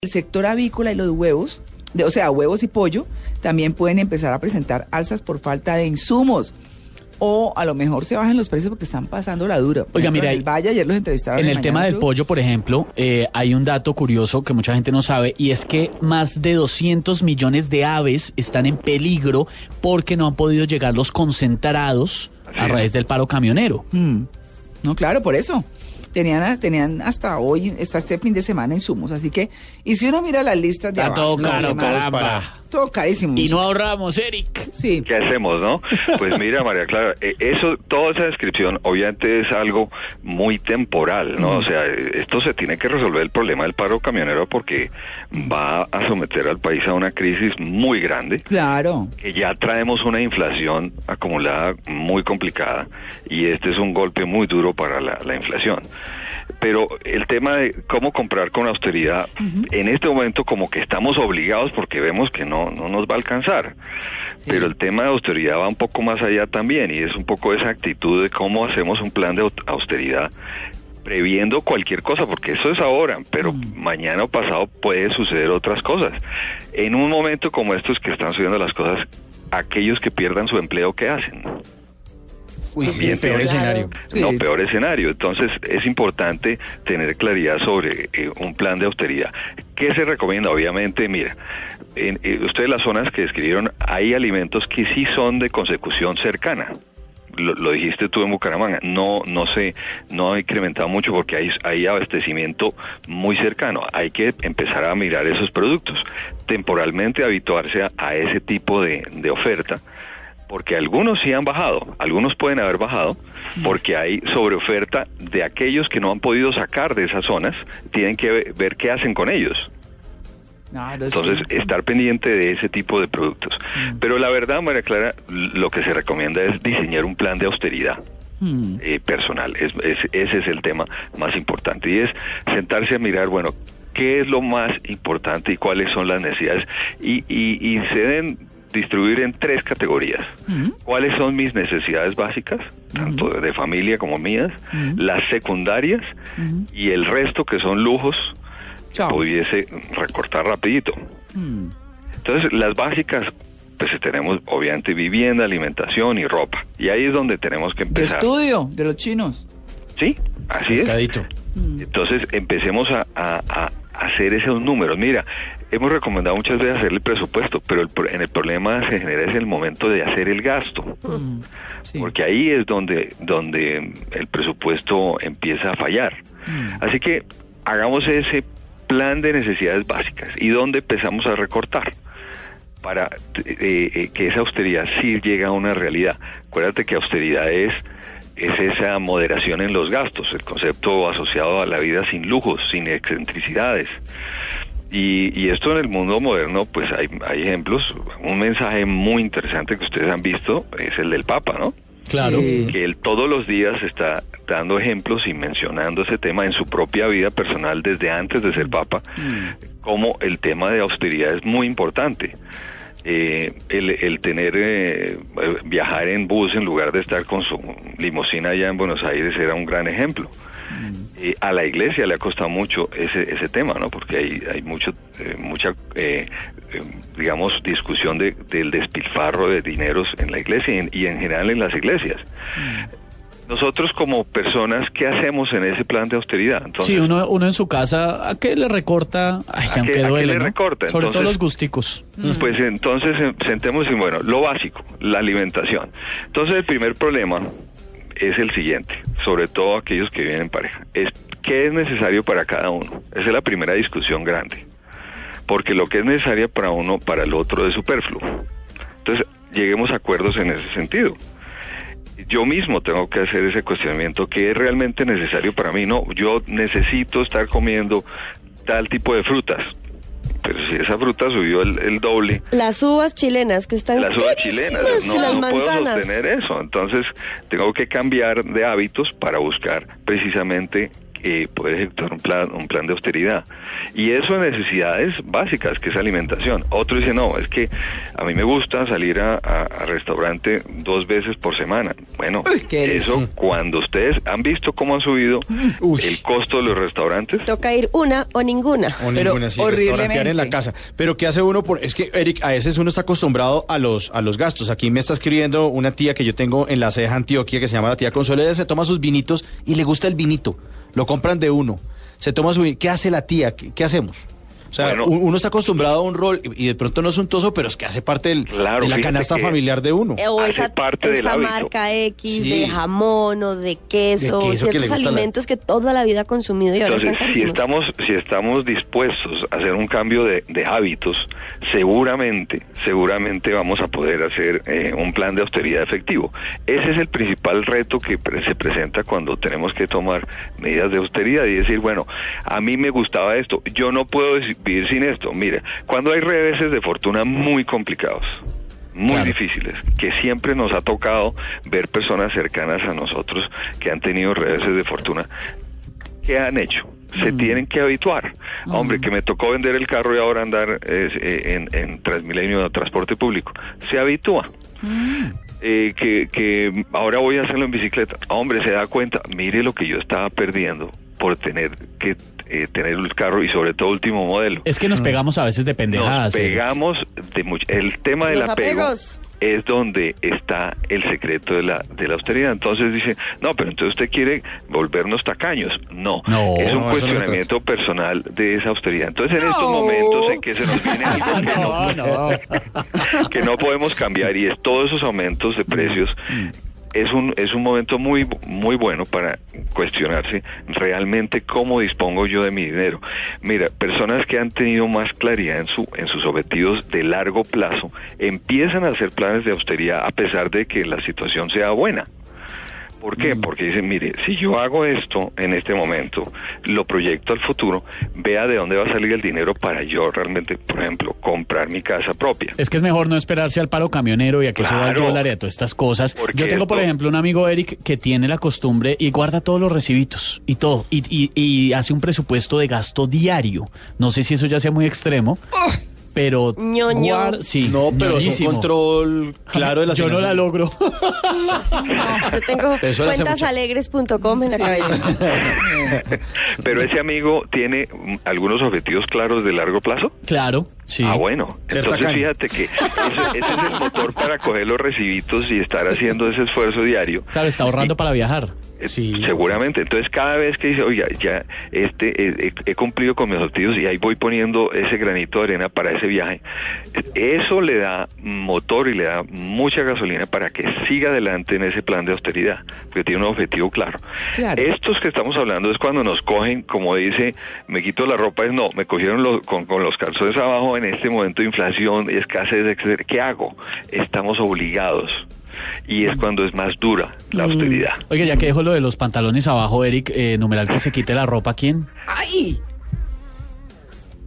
El sector avícola y los huevos, de, o sea, huevos y pollo, también pueden empezar a presentar alzas por falta de insumos. O a lo mejor se bajan los precios porque están pasando la dura. Por Oiga, ejemplo, mira, en el Valle ayer los entrevistaron. En el tema del pollo, por ejemplo, eh, hay un dato curioso que mucha gente no sabe y es que más de 200 millones de aves están en peligro porque no han podido llegar los concentrados a raíz del paro camionero. Mm. No, claro, por eso. Tenían, tenían hasta hoy, hasta este fin de semana insumos. Así que, y si uno mira las listas de Está todo abastos, caro, no, caramba. Todo carísimo. Y no ahorramos, Eric. Sí. ¿Qué hacemos, no? Pues mira, María Clara, eh, eso, toda esa descripción obviamente es algo muy temporal, ¿no? O sea, esto se tiene que resolver el problema del paro camionero porque va a someter al país a una crisis muy grande. Claro. que ya traemos una inflación acumulada muy complicada y este es un golpe muy duro para la, la inflación. Pero el tema de cómo comprar con austeridad, en este momento como que estamos obligados porque vemos que no, no nos va a alcanzar. Pero el tema de austeridad va un poco más allá también y es un poco esa actitud de cómo hacemos un plan de au- austeridad previendo cualquier cosa, porque eso es ahora, pero mañana o pasado puede suceder otras cosas. En un momento como estos que están subiendo las cosas, aquellos que pierdan su empleo, ¿qué hacen? Uy, sí, También peor escenario. No, peor escenario. Entonces es importante tener claridad sobre eh, un plan de austeridad. ¿Qué se recomienda? Obviamente, mira, en, eh, ustedes las zonas que describieron, hay alimentos que sí son de consecución cercana. Lo, lo dijiste tú en Bucaramanga, no no se no ha incrementado mucho porque hay, hay abastecimiento muy cercano. Hay que empezar a mirar esos productos, temporalmente habituarse a, a ese tipo de, de oferta porque algunos sí han bajado, algunos pueden haber bajado, porque hay sobreoferta de aquellos que no han podido sacar de esas zonas, tienen que ve- ver qué hacen con ellos. Es Entonces, estar pendiente de ese tipo de productos. Pero la verdad, María Clara, lo que se recomienda es diseñar un plan de austeridad. Mm. eh, personal, es, es- ese es el tema más importante y es sentarse a mirar, bueno, qué es lo más importante y cuáles son las necesidades y, y, y se deben distribuir en tres categorías. ¿Cuáles son mis necesidades básicas, tanto de familia como mías? Las secundarias y el resto que son lujos, pudiese recortar rapidito. Mm. Entonces, las básicas, pues tenemos obviamente vivienda, alimentación y ropa. Y ahí es donde tenemos que De empezar. estudio de los chinos. Sí, así es. Mercadito. Entonces empecemos a, a- a hacer esos números. Mira, hemos recomendado muchas veces hacer el presupuesto, pero el, en el problema se genera es el momento de hacer el gasto, Mm. Sí. porque ahí es donde, donde el presupuesto empieza a fallar. Mm. Así que hagamos ese plan de necesidades básicas y donde empezamos a recortar para eh, eh, que esa austeridad sí llegue a una realidad. Acuérdate que austeridad es, es esa moderación en los gastos, el concepto asociado a la vida sin lujos, sin excentricidades. Y, y esto en el mundo moderno, pues hay, hay ejemplos. Un mensaje muy interesante que ustedes han visto es el del Papa, ¿no? Claro. Sí. que él todos los días está dando ejemplos y mencionando ese tema en su propia vida personal desde antes de ser papa, como el tema de austeridad es muy importante. Eh, el, el tener, eh, viajar en bus en lugar de estar con su limusina allá en Buenos Aires era un gran ejemplo. Eh, a la iglesia le ha costado mucho ese, ese tema, ¿no? Porque hay, hay mucho, eh, mucha, eh, eh, digamos, discusión de, del despilfarro de dineros en la iglesia y en, y en general en las iglesias. Nosotros como personas, ¿qué hacemos en ese plan de austeridad? Entonces, sí, uno, uno en su casa, ¿a qué le recorta? Ay, ¿A qué- a qué duele, le ¿no? recorta? Sobre todo Entonces- los gusticos. Pues entonces eh, sentemos y bueno, lo básico, la alimentación. Entonces el primer problema es el siguiente, sobre todo aquellos que viven en pareja, es qué es necesario para cada uno. Esa es la primera discusión grande, porque lo que es necesario para uno, para el otro es superfluo. Entonces lleguemos a acuerdos en ese sentido. Yo mismo tengo que hacer ese cuestionamiento, ¿qué es realmente necesario para mí? No, yo necesito estar comiendo tal tipo de frutas. pero si esa fruta subió el, el doble, Las uvas chilenas que están las uvas chilenas, y no, las no puedo sostener eso. Entonces, tengo que cambiar de hábitos para buscar precisamente eh, poder ejecutar un plan, un plan de austeridad. Y eso en necesidades básicas, que es alimentación. Otro dice, no, es que a mí me gusta salir a, a- a restaurante dos veces por semana. Bueno, eso cuando ustedes han visto cómo ha subido Uy. el costo de los restaurantes, Toca ir una o ninguna. O Pero ninguna, sí, restaurantear en la casa. Pero ¿qué hace uno? por Es que, Eric, a veces uno está acostumbrado a los, a los gastos. Aquí me está escribiendo una tía que yo tengo en la ceja Antioquia, que se llama la tía Consuelo. Ella se toma sus vinitos y le gusta el vinito. Lo compran de uno. Se toma su ¿Qué hace la tía? ¿Qué, qué hacemos? O sea, Bueno. uno está acostumbrado a un rol y de pronto no es untoso, pero es que hace parte del- Claro, de la canasta familiar de uno. Eh, O Hace esa, parte esa marca X Sí. de jamón o de queso, De queso que le ciertos la- alimentos que toda la vida ha consumido y ahora Entonces, están si estamos, si estamos dispuestos a hacer un cambio de, de hábitos, seguramente, seguramente vamos a poder hacer eh, un plan de austeridad efectivo. Ese es el principal reto que pre- se presenta cuando tenemos que tomar medidas de austeridad y decir, bueno, a mí me gustaba esto, yo no puedo des- vivir sin esto. Mire, cuando hay reveses de fortuna muy complicados, muy Claro. difíciles, que siempre nos ha tocado ver personas cercanas a nosotros que han tenido reveses de fortuna, ¿qué han hecho? Se tienen que habituar. Hombre, que me tocó vender el carro y ahora andar eh, en, en Transmilenio de transporte público. Se habitúa. Eh, que, que ahora voy a hacerlo en bicicleta. Hombre, se da cuenta, mire lo que yo estaba perdiendo por tener que eh, tener el carro y sobre todo último modelo. Es que nos pegamos a veces de Nos pendejadas. Eric. pegamos de much- el tema del apego apegos. es donde está el secreto de la de la austeridad. Entonces dice, no, pero entonces usted quiere volvernos tacaños. No, No, es un no, eso no cuestionamiento personal de esa austeridad. Entonces en estos momentos en que se nos viene algo que No, no, no. que no podemos cambiar y es todos esos aumentos de precios es un es un momento muy muy bueno para cuestionarse realmente cómo dispongo yo de mi dinero. Mira, personas que han tenido más claridad en su en sus objetivos de largo plazo empiezan a hacer planes de austeridad a pesar de que la situación sea buena. ¿Por qué? Porque dicen, mire, si yo hago esto en este momento, lo proyecto al futuro, vea de dónde va a salir el dinero para yo realmente, por ejemplo, comprar mi casa propia. Es que es mejor no esperarse al paro camionero y a que suba el Claro. dólar y a todas estas cosas. Yo tengo, por ejemplo, un amigo Eric que tiene la costumbre y guarda todos los recibitos y todo, y, y- y hace un presupuesto de gasto diario. No sé si eso ya sea muy extremo, pero guar- sí, No, pero es un ñoñísimo. control claro de las Yo no la finanzas. logro. Yo tengo Eso le hace cuentasalegres.com en la cabeza. Pero ese amigo tiene mm, algunos objetivos claros de largo plazo. claro, sí. Ah, bueno. Ser Entonces tacaño. fíjate que ese, ese es el motor para coger los recibitos y estar haciendo ese esfuerzo diario. Claro, está ahorrando para viajar. Eh, Sí. Seguramente. Entonces, cada vez que dice, oiga, ya este, eh, he, he cumplido con mis objetivos y ahí voy poniendo ese granito de arena para ese viaje, eso le da motor y le da mucha gasolina para que siga adelante en ese plan de austeridad, porque tiene un objetivo claro. Claro. Estos que estamos hablando es cuando nos cogen, como dice, me quito la ropa, es no, me cogieron los- con, con los calzones abajo en este momento de inflación, escasez, etcétera. ¿Qué hago? Estamos obligados. Y es cuando es más dura la austeridad. Oiga, ya que dejo lo de los pantalones abajo, Eric, eh, numeral que se quite la ropa, ¿quién? ¡Ay!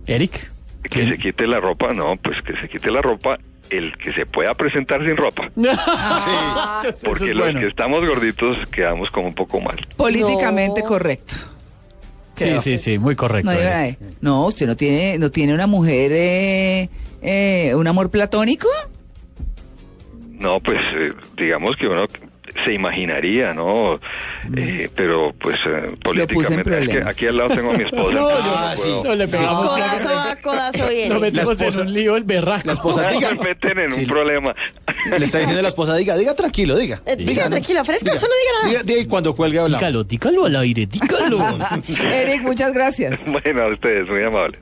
Eric. Que se quite la ropa, no, pues que se quite la ropa el que se pueda presentar sin ropa. Eso Porque es los bueno. que estamos gorditos quedamos como un poco mal. Políticamente No. correcto. Sí, sí, sí, muy correcto. No, eh, no, usted no tiene, no tiene una mujer, eh, eh, un amor platónico. No, pues eh, digamos que uno se imanaría, ¿no? Eh, pero pues eh, políticamente, es que aquí al lado tengo a mi esposa. No, yo- no sí. No, le pegamos. Codazo va, codazo viene. metimos La esposa- en un lío el berraco. La esposa, diga. se meten en Sí. un problema. Le está diciendo a la esposa, diga, diga tranquilo, diga. Eh, diga, ¿no? tranquila, fresco, solo diga nada. Diga, diga cuando cuelgue hablamos. Dígalo, dígalo al aire, dígalo. Eric, muchas gracias. Bueno, a ustedes, muy amables.